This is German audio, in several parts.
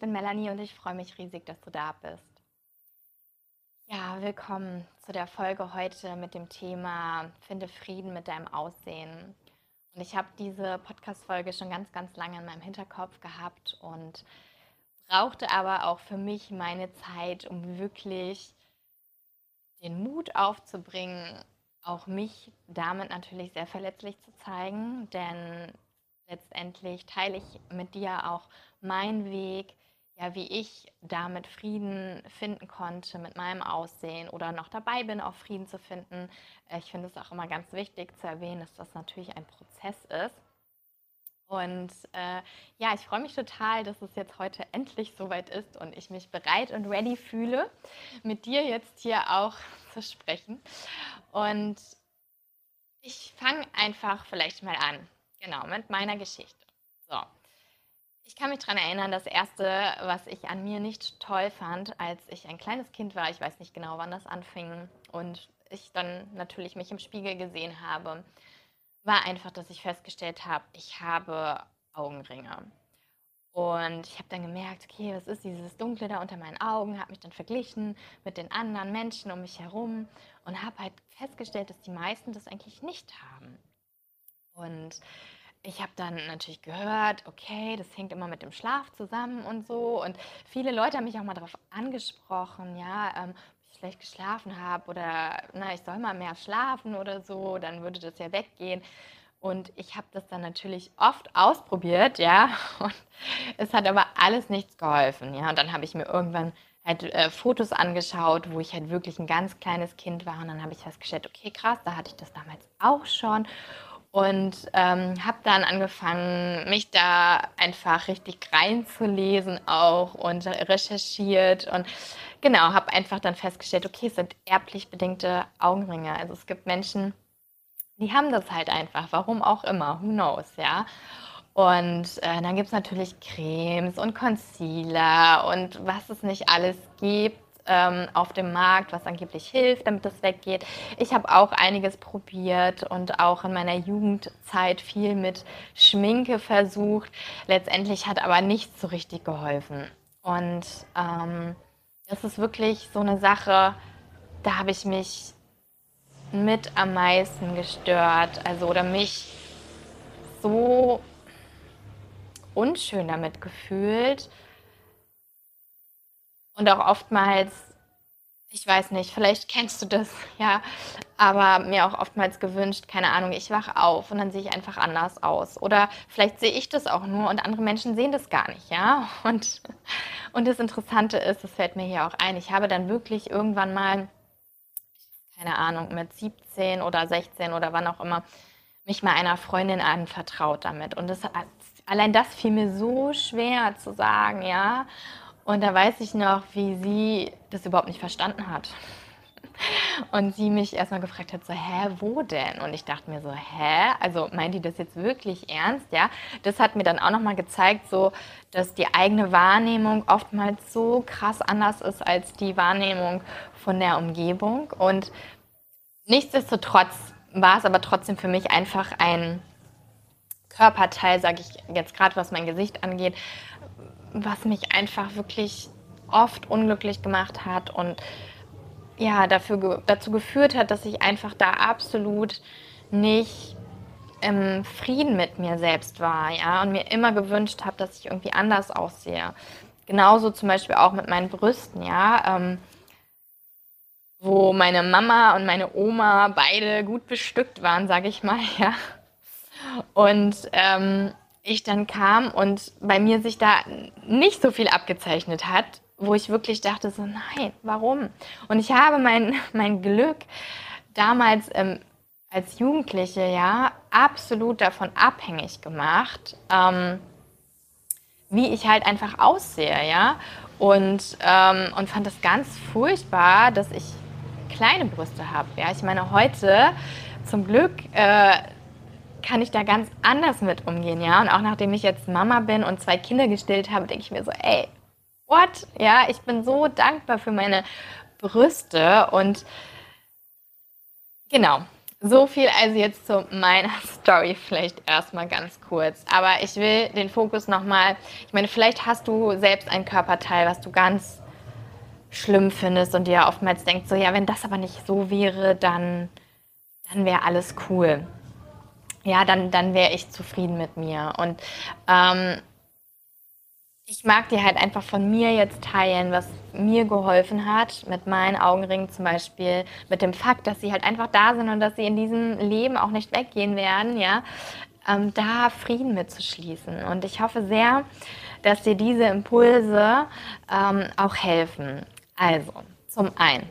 Ich bin Melanie und ich freue mich riesig, dass du da bist. Ja, willkommen zu der Folge heute mit dem Thema Finde Frieden mit deinem Aussehen. Und ich habe diese Podcast-Folge schon ganz, ganz lange in meinem Hinterkopf gehabt und brauchte aber auch für mich meine Zeit, um wirklich den Mut aufzubringen, auch mich damit natürlich sehr verletzlich zu zeigen, denn letztendlich teile ich mit dir auch meinen Weg, ja, wie ich damit Frieden finden konnte mit meinem Aussehen oder noch dabei bin, auch Frieden zu finden. Ich finde es auch immer ganz wichtig zu erwähnen, dass das natürlich ein Prozess ist. Und äh, ja, ich freue mich total, dass es jetzt heute endlich soweit ist und ich mich bereit und ready fühle, mit dir jetzt hier auch zu sprechen. Und ich fange einfach vielleicht mal an, genau, mit meiner Geschichte. So, ich kann mich daran erinnern, das Erste, was ich an mir nicht toll fand, als ich ein kleines Kind war, ich weiß nicht genau, wann das anfing, und ich dann natürlich mich im Spiegel gesehen habe, war einfach, dass ich festgestellt habe, ich habe Augenringe. Und ich habe dann gemerkt, okay, was ist dieses Dunkle da unter meinen Augen? Habe mich dann verglichen mit den anderen Menschen um mich herum und habe halt festgestellt, dass die meisten das eigentlich nicht haben. Und ich habe dann natürlich gehört, okay, das hängt immer mit dem Schlaf zusammen und so. Und viele Leute haben mich auch mal darauf angesprochen, ja, ähm, ob ich schlecht geschlafen habe oder na, ich soll mal mehr schlafen oder so, dann würde das ja weggehen. Und ich habe das dann natürlich oft ausprobiert, ja, und es hat aber alles nichts geholfen, ja. Und dann habe ich mir irgendwann halt äh, Fotos angeschaut, wo ich halt wirklich ein ganz kleines Kind war. Und dann habe ich festgestellt, okay, krass, da hatte ich das damals auch schon und ähm, habe dann angefangen, mich da einfach richtig reinzulesen auch und recherchiert und genau, habe einfach dann festgestellt, okay, es sind erblich bedingte Augenringe. Also es gibt Menschen, die haben das halt einfach, warum auch immer, who knows, ja. Und äh, dann gibt es natürlich Cremes und Concealer und was es nicht alles gibt ähm, auf dem Markt, was angeblich hilft, damit das weggeht. Ich habe auch einiges probiert und auch in meiner Jugendzeit viel mit Schminke versucht. Letztendlich hat aber nichts so richtig geholfen. Und ähm, das ist wirklich so eine Sache, da habe ich mich mit am meisten gestört, also oder mich so unschön damit gefühlt und auch oftmals, ich weiß nicht, vielleicht kennst du das, ja, aber mir auch oftmals gewünscht, keine Ahnung, ich wache auf und dann sehe ich einfach anders aus. Oder vielleicht sehe ich das auch nur und andere Menschen sehen das gar nicht, ja. Und, und das Interessante ist, das fällt mir hier auch ein, ich habe dann wirklich irgendwann mal, keine Ahnung, mit 17 oder 16 oder wann auch immer, mich mal einer Freundin anvertraut damit. Und das, allein das fiel mir so schwer zu sagen, ja. Und da weiß ich noch, wie sie das überhaupt nicht verstanden hat. Und sie mich erstmal gefragt hat, so, hä, wo denn? Und ich dachte mir so, hä? Also meint die das jetzt wirklich ernst? Ja, das hat mir dann auch nochmal gezeigt, so, dass die eigene Wahrnehmung oftmals so krass anders ist als die Wahrnehmung von der Umgebung. Und nichtsdestotrotz war es aber trotzdem für mich einfach ein Körperteil, sage ich jetzt gerade, was mein Gesicht angeht, was mich einfach wirklich oft unglücklich gemacht hat und ja, dafür, dazu geführt hat, dass ich einfach da absolut nicht im Frieden mit mir selbst war, ja, und mir immer gewünscht habe, dass ich irgendwie anders aussehe. Genauso zum Beispiel auch mit meinen Brüsten, ja, ähm, wo meine Mama und meine Oma beide gut bestückt waren, sage ich mal, ja. Und ähm, ich dann kam und bei mir sich da nicht so viel abgezeichnet hat, wo ich wirklich dachte, so nein, warum? Und ich habe mein, mein Glück damals ähm, als Jugendliche ja absolut davon abhängig gemacht, ähm, wie ich halt einfach aussehe, ja. Und, ähm, und fand es ganz furchtbar, dass ich kleine Brüste habe. Ja, ich meine, heute zum Glück äh, kann ich da ganz anders mit umgehen, ja. Und auch nachdem ich jetzt Mama bin und zwei Kinder gestillt habe, denke ich mir so, ey, what? Ja, ich bin so dankbar für meine Brüste und genau. so viel also jetzt zu meiner Story vielleicht erstmal ganz kurz. Aber ich will den Fokus nochmal, ich meine, vielleicht hast du selbst ein Körperteil, was du ganz schlimm findest und dir oftmals denkst, so ja, wenn das aber nicht so wäre, dann, dann wäre alles cool. Ja, dann, dann wäre ich zufrieden mit mir. Und ähm, ich mag dir halt einfach von mir jetzt teilen, was mir geholfen hat, mit meinen Augenringen zum Beispiel, mit dem Fakt, dass sie halt einfach da sind und dass sie in diesem Leben auch nicht weggehen werden, ja, ähm, da Frieden mitzuschließen. Und ich hoffe sehr, dass dir diese Impulse ähm, auch helfen. Also, zum einen,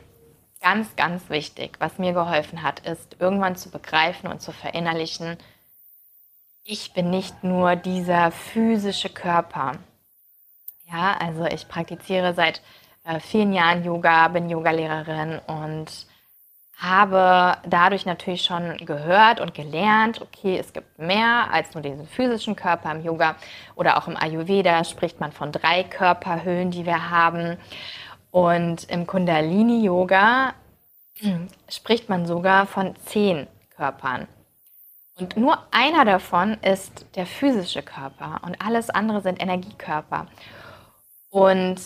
ganz, ganz wichtig, was mir geholfen hat, ist irgendwann zu begreifen und zu verinnerlichen, ich bin nicht nur dieser physische Körper ja, also ich praktiziere seit äh, vielen Jahren Yoga, bin Yogalehrerin und habe dadurch natürlich schon gehört und gelernt, okay, es gibt mehr als nur diesen physischen Körper im Yoga oder auch im Ayurveda spricht man von drei Körperhüllen, die wir haben. Und im Kundalini-Yoga spricht man sogar von zehn Körpern. Und nur einer davon ist der physische Körper und alles andere sind Energiekörper. Und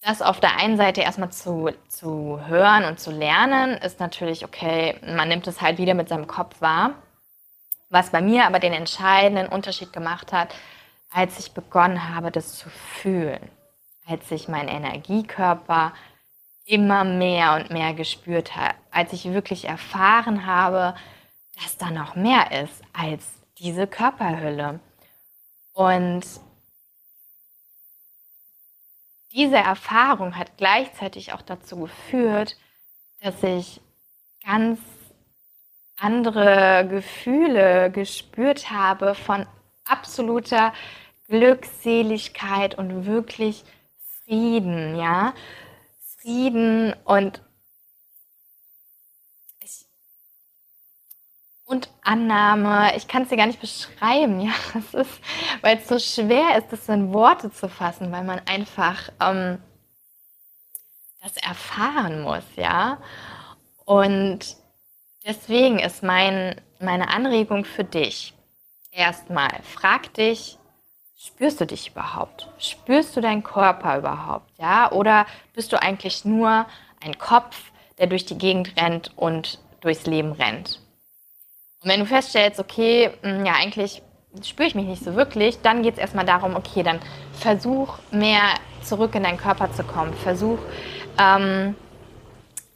das auf der einen Seite erstmal zu, zu hören und zu lernen, ist natürlich okay, man nimmt es halt wieder mit seinem Kopf wahr. Was bei mir aber den entscheidenden Unterschied gemacht hat, als ich begonnen habe, das zu fühlen, als ich meinen Energiekörper immer mehr und mehr gespürt habe, als ich wirklich erfahren habe, dass da noch mehr ist als diese Körperhülle. Und diese Erfahrung hat gleichzeitig auch dazu geführt, dass ich ganz andere Gefühle gespürt habe von absoluter Glückseligkeit und wirklich Frieden, ja. Frieden und und Annahme. Ich kann es dir gar nicht beschreiben, ja. Es ist, weil es so schwer ist, das in Worte zu fassen, weil man einfach ähm, das erfahren muss, ja. Und deswegen ist mein, meine Anregung für dich erstmal, frag dich, spürst du dich überhaupt? Spürst du deinen Körper überhaupt, ja? Oder bist du eigentlich nur ein Kopf, der durch die Gegend rennt und durchs Leben rennt? Und wenn du feststellst, okay, hm, ja, eigentlich spüre ich mich nicht so wirklich, dann geht es erstmal darum, okay, dann versuch mehr zurück in deinen Körper zu kommen. Versuch ähm,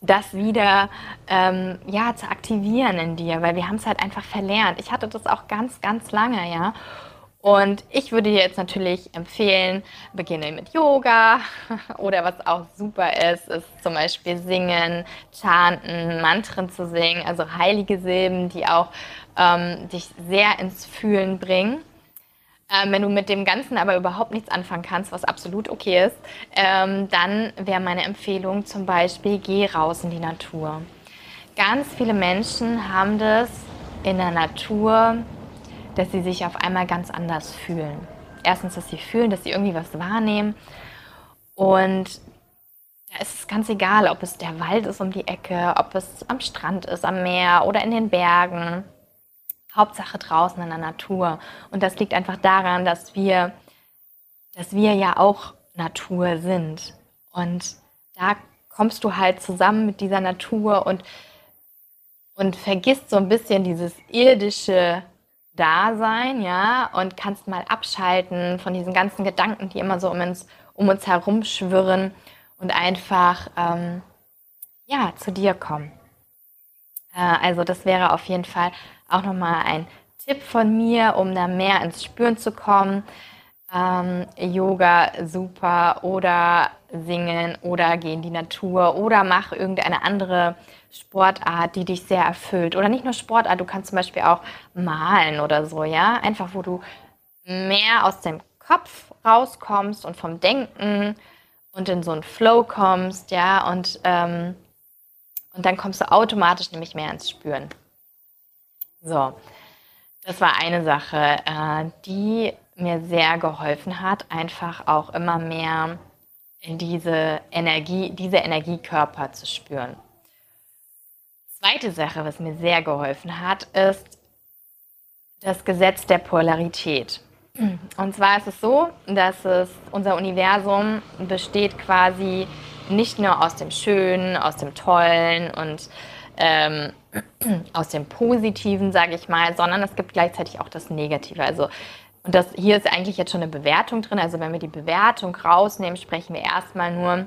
das wieder ähm, ja, zu aktivieren in dir, weil wir haben es halt einfach verlernt. Ich hatte das auch ganz, ganz lange, ja. Und ich würde dir jetzt natürlich empfehlen, beginne mit Yoga oder was auch super ist, ist zum Beispiel singen, chanten, Mantren zu singen, also heilige Silben, die auch ähm, dich sehr ins Fühlen bringen. Ähm, wenn du mit dem Ganzen aber überhaupt nichts anfangen kannst, was absolut okay ist, ähm, dann wäre meine Empfehlung zum Beispiel, geh raus in die Natur. Ganz viele Menschen haben das in der Natur dass sie sich auf einmal ganz anders fühlen. Erstens, dass sie fühlen, dass sie irgendwie was wahrnehmen. Und da ist es ganz egal, ob es der Wald ist um die Ecke, ob es am Strand ist, am Meer oder in den Bergen. Hauptsache draußen in der Natur. Und das liegt einfach daran, dass wir, dass wir ja auch Natur sind. Und da kommst du halt zusammen mit dieser Natur und, und vergisst so ein bisschen dieses irdische da sein, ja, und kannst mal abschalten von diesen ganzen Gedanken, die immer so um uns, um uns herum schwirren und einfach, ähm, ja, zu dir kommen. Äh, also das wäre auf jeden Fall auch nochmal ein Tipp von mir, um da mehr ins Spüren zu kommen. Ähm, Yoga super oder singen oder geh in die Natur oder mach irgendeine andere Sportart, die dich sehr erfüllt. Oder nicht nur Sportart, du kannst zum Beispiel auch malen oder so, ja. Einfach, wo du mehr aus dem Kopf rauskommst und vom Denken und in so einen Flow kommst, ja. Und, ähm, und dann kommst du automatisch nämlich mehr ins Spüren. So, das war eine Sache, äh, die mir sehr geholfen hat, einfach auch immer mehr in diese Energie, diese Energiekörper zu spüren. Zweite Sache, was mir sehr geholfen hat, ist das Gesetz der Polarität. Und zwar ist es so, dass es unser Universum besteht quasi nicht nur aus dem Schönen, aus dem Tollen und ähm, aus dem Positiven, sage ich mal, sondern es gibt gleichzeitig auch das Negative. Also und das hier ist eigentlich jetzt schon eine Bewertung drin. Also wenn wir die Bewertung rausnehmen, sprechen wir erstmal nur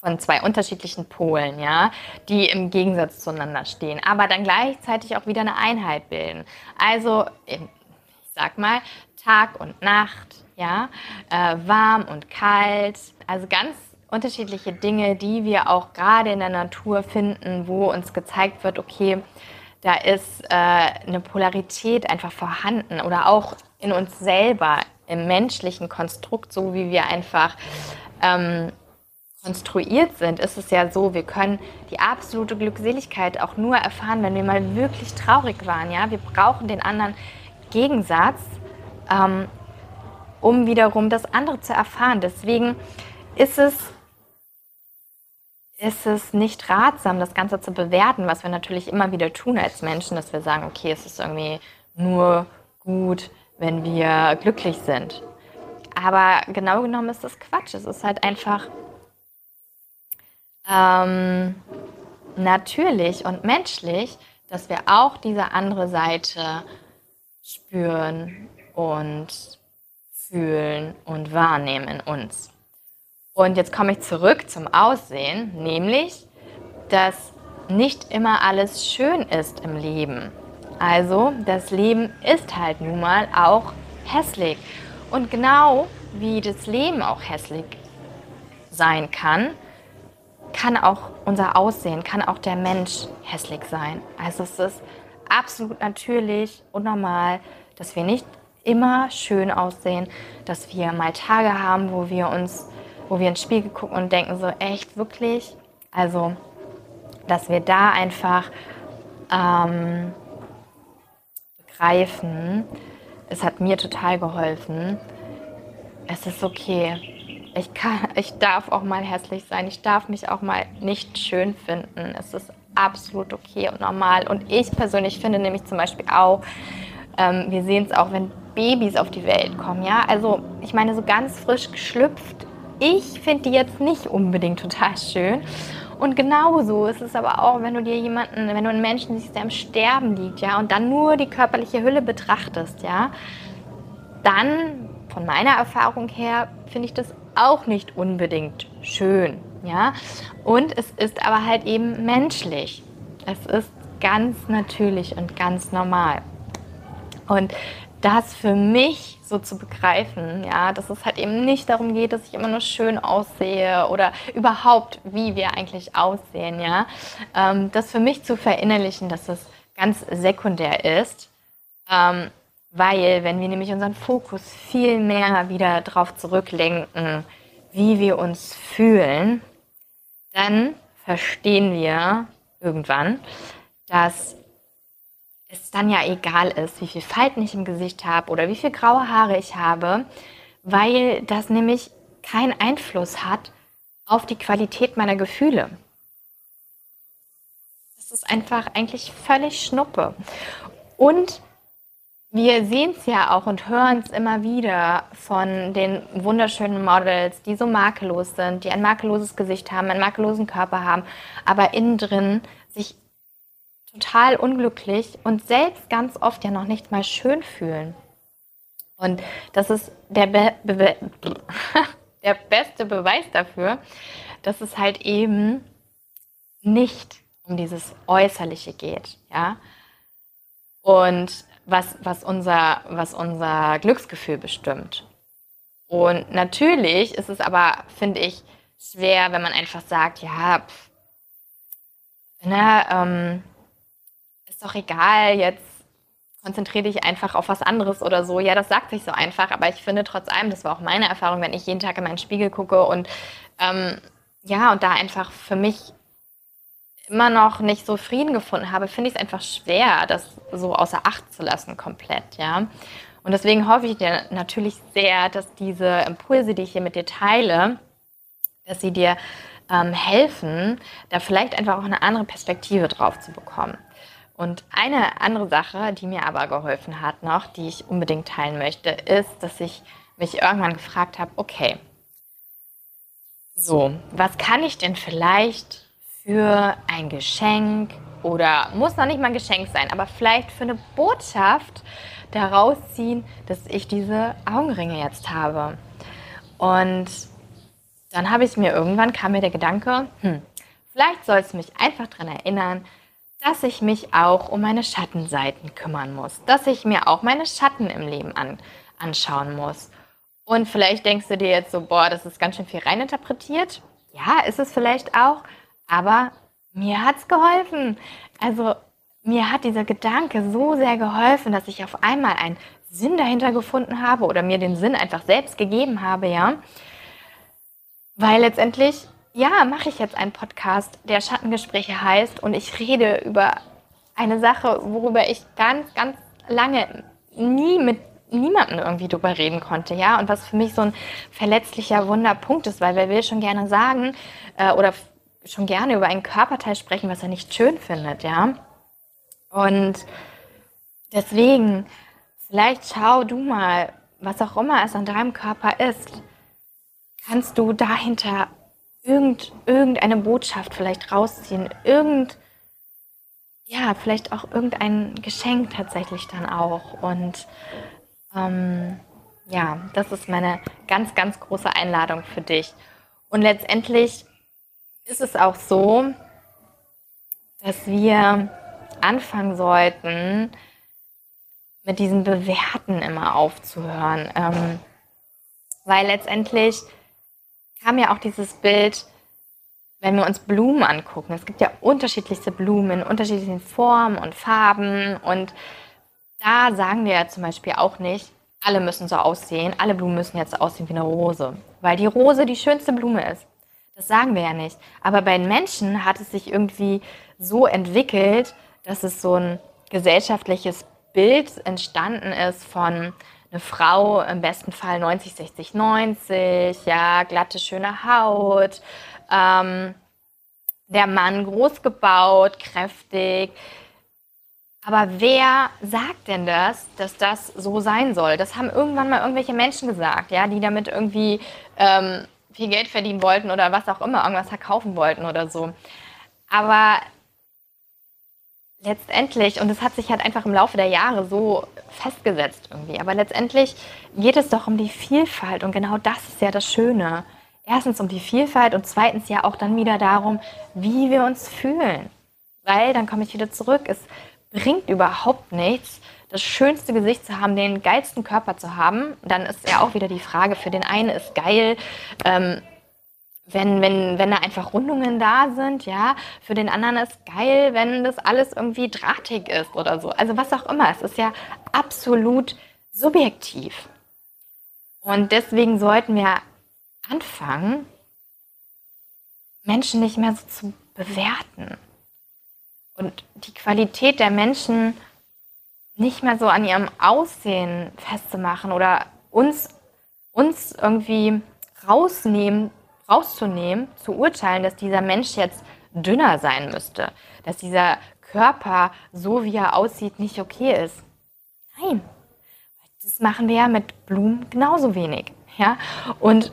von zwei unterschiedlichen Polen, ja, die im Gegensatz zueinander stehen, aber dann gleichzeitig auch wieder eine Einheit bilden. Also, ich sag mal, Tag und Nacht, ja, äh, warm und kalt, also ganz unterschiedliche Dinge, die wir auch gerade in der Natur finden, wo uns gezeigt wird, okay, da ist äh, eine Polarität einfach vorhanden oder auch in uns selber, im menschlichen Konstrukt, so wie wir einfach ähm, konstruiert sind, ist es ja so, wir können die absolute Glückseligkeit auch nur erfahren, wenn wir mal wirklich traurig waren. Ja? Wir brauchen den anderen Gegensatz, ähm, um wiederum das andere zu erfahren. Deswegen ist es, ist es nicht ratsam, das Ganze zu bewerten, was wir natürlich immer wieder tun als Menschen, dass wir sagen, okay, es ist irgendwie nur gut, wenn wir glücklich sind. Aber genau genommen ist das Quatsch. Es ist halt einfach ähm, natürlich und menschlich, dass wir auch diese andere Seite spüren und fühlen und wahrnehmen in uns. Und jetzt komme ich zurück zum Aussehen, nämlich, dass nicht immer alles schön ist im Leben. Also, das Leben ist halt nun mal auch hässlich. Und genau wie das Leben auch hässlich sein kann, kann auch unser Aussehen, kann auch der Mensch hässlich sein. Also es ist absolut natürlich und normal, dass wir nicht immer schön aussehen, dass wir mal Tage haben, wo wir uns, wo wir ins Spiegel gucken und denken so echt wirklich, also dass wir da einfach ähm, begreifen, es hat mir total geholfen. Es ist okay, ich, kann, ich darf auch mal hässlich sein. Ich darf mich auch mal nicht schön finden. Es ist absolut okay und normal. Und ich persönlich finde nämlich zum Beispiel auch, ähm, wir sehen es auch, wenn Babys auf die Welt kommen. Ja, also ich meine, so ganz frisch geschlüpft. Ich finde die jetzt nicht unbedingt total schön. Und genauso ist es aber auch, wenn du dir jemanden, wenn du einen Menschen siehst, der im Sterben liegt, ja, und dann nur die körperliche Hülle betrachtest, ja, dann von meiner Erfahrung her finde ich das auch nicht unbedingt schön, ja. Und es ist aber halt eben menschlich. Es ist ganz natürlich und ganz normal. Und das für mich so zu begreifen, ja, dass es halt eben nicht darum geht, dass ich immer nur schön aussehe oder überhaupt, wie wir eigentlich aussehen, ja, ähm, das für mich zu verinnerlichen, dass es ganz sekundär ist, ähm, weil wenn wir nämlich unseren Fokus viel mehr wieder darauf zurücklenken, wie wir uns fühlen, dann verstehen wir irgendwann, dass es dann ja egal ist, wie viel Falten ich im Gesicht habe oder wie viel graue Haare ich habe, weil das nämlich keinen Einfluss hat auf die Qualität meiner Gefühle. Das ist einfach eigentlich völlig Schnuppe. Und wir sehen es ja auch und hören es immer wieder von den wunderschönen Models, die so makellos sind, die ein makelloses Gesicht haben, einen makellosen Körper haben, aber innen drin sich total unglücklich und selbst ganz oft ja noch nicht mal schön fühlen. Und das ist der, Be Be der beste Beweis dafür, dass es halt eben nicht um dieses Äußerliche geht, ja. Und was, was, unser, was unser Glücksgefühl bestimmt. Und natürlich ist es aber, finde ich, schwer, wenn man einfach sagt, ja, pff, ne, ähm, ist doch egal, jetzt konzentriere dich einfach auf was anderes oder so. Ja, das sagt sich so einfach, aber ich finde trotz allem, das war auch meine Erfahrung, wenn ich jeden Tag in meinen Spiegel gucke und ähm, ja, und da einfach für mich immer noch nicht so Frieden gefunden habe, finde ich es einfach schwer, das so außer Acht zu lassen komplett, ja. Und deswegen hoffe ich dir natürlich sehr, dass diese Impulse, die ich hier mit dir teile, dass sie dir ähm, helfen, da vielleicht einfach auch eine andere Perspektive drauf zu bekommen. Und eine andere Sache, die mir aber geholfen hat noch, die ich unbedingt teilen möchte, ist, dass ich mich irgendwann gefragt habe, okay, so, was kann ich denn vielleicht für ein Geschenk oder muss noch nicht mal ein Geschenk sein, aber vielleicht für eine Botschaft daraus ziehen, dass ich diese Augenringe jetzt habe. Und dann habe ich mir irgendwann, kam mir der Gedanke, hm, vielleicht soll es mich einfach daran erinnern, dass ich mich auch um meine Schattenseiten kümmern muss, dass ich mir auch meine Schatten im Leben an, anschauen muss. Und vielleicht denkst du dir jetzt so, boah, das ist ganz schön viel reininterpretiert. Ja, ist es vielleicht auch, aber mir hat es geholfen. Also mir hat dieser Gedanke so sehr geholfen, dass ich auf einmal einen Sinn dahinter gefunden habe oder mir den Sinn einfach selbst gegeben habe, ja. Weil letztendlich, ja, mache ich jetzt einen Podcast, der Schattengespräche heißt und ich rede über eine Sache, worüber ich ganz, ganz lange nie mit niemandem irgendwie drüber reden konnte, ja. Und was für mich so ein verletzlicher Wunderpunkt ist, weil wer will schon gerne sagen äh, oder schon gerne über einen Körperteil sprechen, was er nicht schön findet, ja. Und deswegen, vielleicht schau du mal, was auch immer es an deinem Körper ist, kannst du dahinter irgend, irgendeine Botschaft vielleicht rausziehen, irgend, ja, vielleicht auch irgendein Geschenk tatsächlich dann auch. Und ähm, ja, das ist meine ganz, ganz große Einladung für dich. Und letztendlich ist es auch so, dass wir anfangen sollten, mit diesem Bewerten immer aufzuhören. Ähm, weil letztendlich kam ja auch dieses Bild, wenn wir uns Blumen angucken. Es gibt ja unterschiedlichste Blumen in unterschiedlichen Formen und Farben. Und da sagen wir ja zum Beispiel auch nicht, alle müssen so aussehen, alle Blumen müssen jetzt aussehen wie eine Rose. Weil die Rose die schönste Blume ist. Das sagen wir ja nicht. Aber bei den Menschen hat es sich irgendwie so entwickelt, dass es so ein gesellschaftliches Bild entstanden ist von eine Frau im besten Fall 90, 60, 90, ja, glatte, schöne Haut, ähm, der Mann groß gebaut, kräftig. Aber wer sagt denn das, dass das so sein soll? Das haben irgendwann mal irgendwelche Menschen gesagt, ja, die damit irgendwie ähm, viel Geld verdienen wollten oder was auch immer, irgendwas verkaufen wollten oder so. Aber letztendlich, und es hat sich halt einfach im Laufe der Jahre so festgesetzt irgendwie, aber letztendlich geht es doch um die Vielfalt und genau das ist ja das Schöne. Erstens um die Vielfalt und zweitens ja auch dann wieder darum, wie wir uns fühlen. Weil, dann komme ich wieder zurück, es bringt überhaupt nichts, das schönste Gesicht zu haben, den geilsten Körper zu haben. Dann ist ja auch wieder die Frage, für den einen ist geil, ähm, wenn, wenn, wenn da einfach Rundungen da sind, ja. Für den anderen ist geil, wenn das alles irgendwie drahtig ist oder so. Also was auch immer. Es ist ja absolut subjektiv. Und deswegen sollten wir anfangen, Menschen nicht mehr so zu bewerten. Und die Qualität der Menschen nicht mehr so an ihrem Aussehen festzumachen oder uns, uns irgendwie rausnehmen, rauszunehmen, zu urteilen, dass dieser Mensch jetzt dünner sein müsste, dass dieser Körper, so wie er aussieht, nicht okay ist. Nein, das machen wir ja mit Blumen genauso wenig. Ja? Und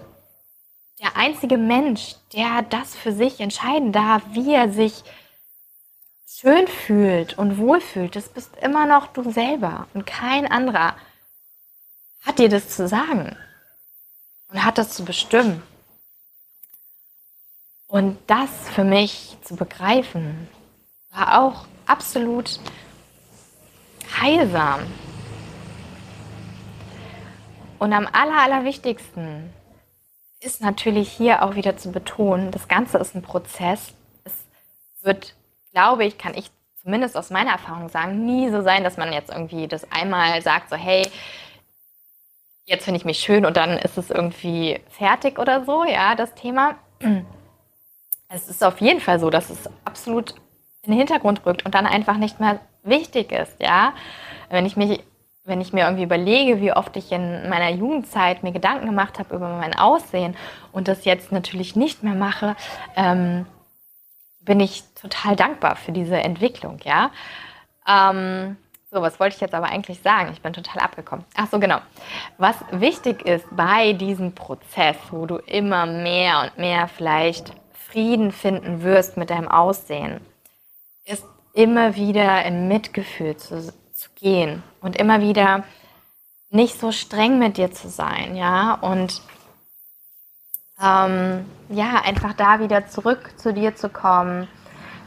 der einzige Mensch, der das für sich entscheiden darf, wie er sich schön fühlt und wohlfühlt, das bist immer noch du selber und kein anderer hat dir das zu sagen und hat das zu bestimmen. Und das für mich zu begreifen, war auch absolut heilsam. Und am aller, allerwichtigsten ist natürlich hier auch wieder zu betonen, das Ganze ist ein Prozess. Es wird glaube ich, kann ich zumindest aus meiner Erfahrung sagen, nie so sein, dass man jetzt irgendwie das einmal sagt, so hey, jetzt finde ich mich schön und dann ist es irgendwie fertig oder so, ja, das Thema. Es ist auf jeden Fall so, dass es absolut in den Hintergrund rückt und dann einfach nicht mehr wichtig ist, ja. Wenn ich mich wenn ich mir irgendwie überlege, wie oft ich in meiner Jugendzeit mir Gedanken gemacht habe über mein Aussehen und das jetzt natürlich nicht mehr mache, ähm, bin ich total dankbar für diese Entwicklung, ja. Ähm, so, was wollte ich jetzt aber eigentlich sagen? Ich bin total abgekommen. Ach so, genau. Was wichtig ist bei diesem Prozess, wo du immer mehr und mehr vielleicht Frieden finden wirst mit deinem Aussehen, ist immer wieder in Mitgefühl zu, zu gehen und immer wieder nicht so streng mit dir zu sein, ja, und ähm, ja, einfach da wieder zurück zu dir zu kommen,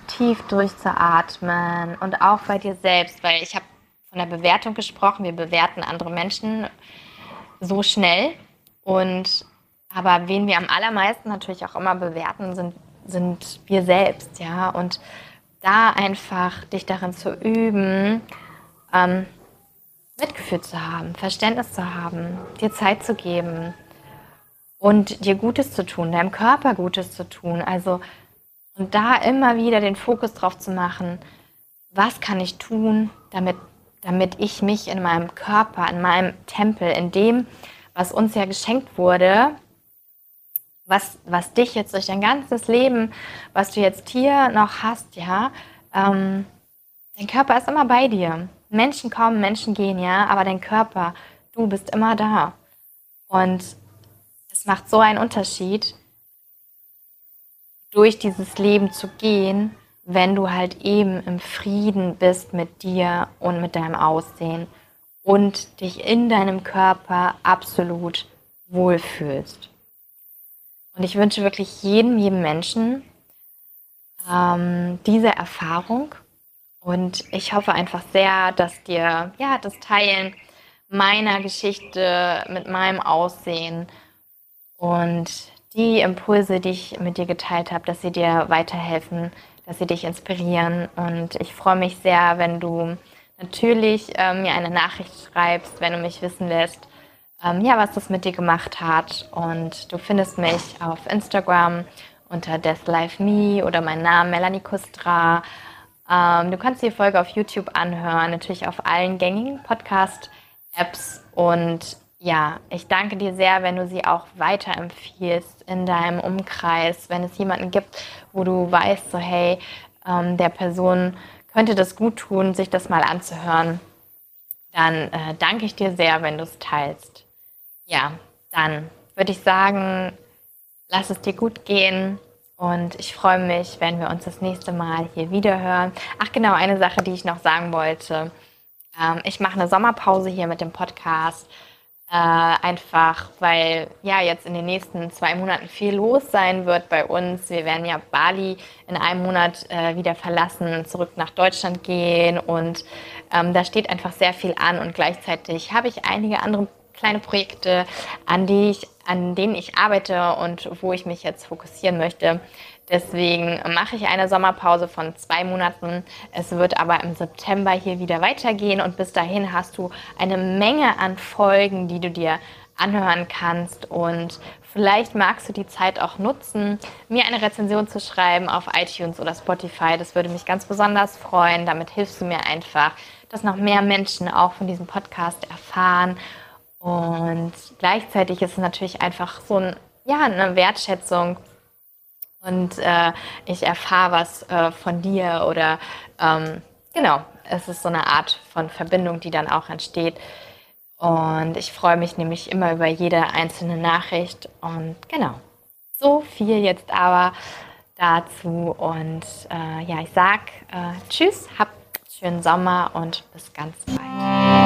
tief durchzuatmen und auch bei dir selbst, weil ich habe von der Bewertung gesprochen, wir bewerten andere Menschen so schnell und aber wen wir am allermeisten natürlich auch immer bewerten, sind, sind wir selbst, ja, und da einfach dich darin zu üben, ähm, Mitgefühl zu haben, Verständnis zu haben, dir Zeit zu geben und dir Gutes zu tun, deinem Körper Gutes zu tun. Also, und da immer wieder den Fokus drauf zu machen, was kann ich tun, damit, damit ich mich in meinem Körper, in meinem Tempel, in dem, was uns ja geschenkt wurde, was, was dich jetzt durch dein ganzes Leben, was du jetzt hier noch hast, ja, ähm, dein Körper ist immer bei dir. Menschen kommen, Menschen gehen, ja, aber dein Körper, du bist immer da. Und es macht so einen Unterschied, durch dieses Leben zu gehen, wenn du halt eben im Frieden bist mit dir und mit deinem Aussehen und dich in deinem Körper absolut wohlfühlst. Und ich wünsche wirklich jedem, jedem Menschen ähm, diese Erfahrung. Und ich hoffe einfach sehr, dass dir ja das Teilen meiner Geschichte mit meinem Aussehen und die Impulse, die ich mit dir geteilt habe, dass sie dir weiterhelfen, dass sie dich inspirieren. Und ich freue mich sehr, wenn du natürlich äh, mir eine Nachricht schreibst, wenn du mich wissen lässt, ähm, ja, was das mit dir gemacht hat. Und du findest mich auf Instagram unter Death Life Me oder mein Name Melanie Kustra. Ähm, du kannst die Folge auf YouTube anhören, natürlich auf allen gängigen Podcast-Apps. Und ja, ich danke dir sehr, wenn du sie auch weiterempfiehlst in deinem Umkreis, wenn es jemanden gibt, wo du weißt, so hey, ähm, der Person könnte das gut tun, sich das mal anzuhören. Dann äh, danke ich dir sehr, wenn du es teilst. Ja, dann würde ich sagen, lass es dir gut gehen und ich freue mich, wenn wir uns das nächste Mal hier wieder hören. Ach genau, eine Sache, die ich noch sagen wollte. Ähm, ich mache eine Sommerpause hier mit dem Podcast. Äh, einfach, weil ja jetzt in den nächsten zwei Monaten viel los sein wird bei uns. Wir werden ja Bali in einem Monat äh, wieder verlassen, zurück nach Deutschland gehen und ähm, da steht einfach sehr viel an und gleichzeitig habe ich einige andere kleine Projekte, an, die ich, an denen ich arbeite und wo ich mich jetzt fokussieren möchte. Deswegen mache ich eine Sommerpause von zwei Monaten. Es wird aber im September hier wieder weitergehen und bis dahin hast du eine Menge an Folgen, die du dir anhören kannst und vielleicht magst du die Zeit auch nutzen, mir eine Rezension zu schreiben auf iTunes oder Spotify. Das würde mich ganz besonders freuen. Damit hilfst du mir einfach, dass noch mehr Menschen auch von diesem Podcast erfahren und gleichzeitig ist es natürlich einfach so ein, ja, eine Wertschätzung. Und äh, ich erfahre was äh, von dir oder ähm, genau, es ist so eine Art von Verbindung, die dann auch entsteht. Und ich freue mich nämlich immer über jede einzelne Nachricht. Und genau, so viel jetzt aber dazu. Und äh, ja, ich sag äh, Tschüss, habt schönen Sommer und bis ganz bald.